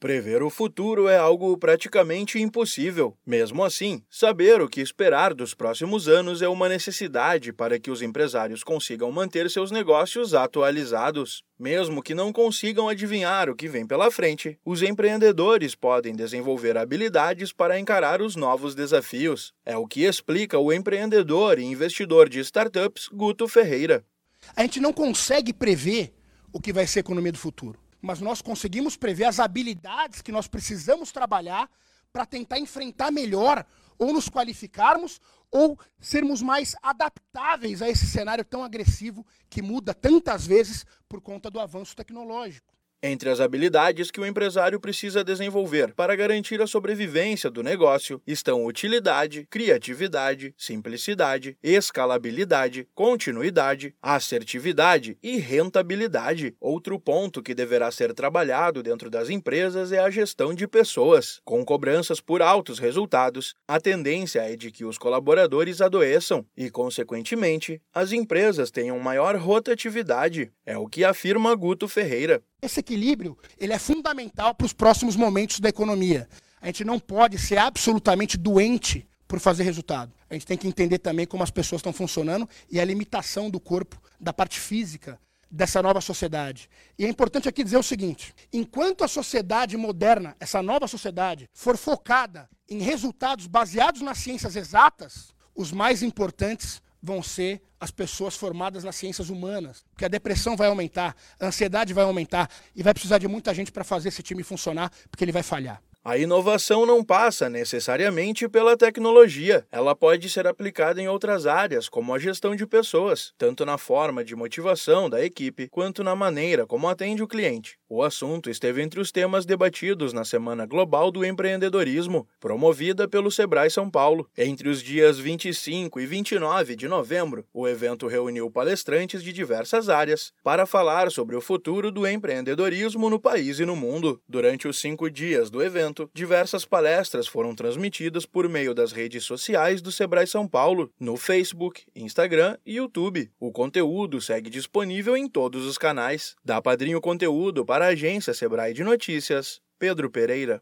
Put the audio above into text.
Prever o futuro é algo praticamente impossível. Mesmo assim, saber o que esperar dos próximos anos é uma necessidade para que os empresários consigam manter seus negócios atualizados. Mesmo que não consigam adivinhar o que vem pela frente, os empreendedores podem desenvolver habilidades para encarar os novos desafios. É o que explica o empreendedor e investidor de startups Guto Ferreira. A gente não consegue prever o que vai ser a economia do futuro mas nós conseguimos prever as habilidades que nós precisamos trabalhar para tentar enfrentar melhor ou nos qualificarmos ou sermos mais adaptáveis a esse cenário tão agressivo que muda tantas vezes por conta do avanço tecnológico. Entre as habilidades que o empresário precisa desenvolver para garantir a sobrevivência do negócio estão utilidade, criatividade, simplicidade, escalabilidade, continuidade, assertividade e rentabilidade. Outro ponto que deverá ser trabalhado dentro das empresas é a gestão de pessoas. Com cobranças por altos resultados, a tendência é de que os colaboradores adoeçam e, consequentemente, as empresas tenham maior rotatividade. É o que afirma Guto Ferreira. Esse equilíbrio ele é fundamental para os próximos momentos da economia. A gente não pode ser absolutamente doente por fazer resultado. A gente tem que entender também como as pessoas estão funcionando e a limitação do corpo, da parte física dessa nova sociedade. E é importante aqui dizer o seguinte: enquanto a sociedade moderna, essa nova sociedade, for focada em resultados baseados nas ciências exatas, os mais importantes vão ser as pessoas formadas nas ciências humanas. Porque a depressão vai aumentar, a ansiedade vai aumentar e vai precisar de muita gente para fazer esse time funcionar, porque ele vai falhar. A inovação não passa necessariamente pela tecnologia. Ela pode ser aplicada em outras áreas, como a gestão de pessoas, tanto na forma de motivação da equipe quanto na maneira como atende o cliente. O assunto esteve entre os temas debatidos na Semana Global do Empreendedorismo, promovida pelo Sebrae São Paulo. Entre os dias 25 e 29 de novembro, o evento reuniu palestrantes de diversas áreas para falar sobre o futuro do empreendedorismo no país e no mundo. Durante os cinco dias do evento, evento, diversas palestras foram transmitidas por meio das redes sociais do Sebrae São Paulo, no Facebook, Instagram e YouTube. O conteúdo segue disponível em todos os canais. Da Padrinho Conteúdo para a agência Sebrae de Notícias, Pedro Pereira.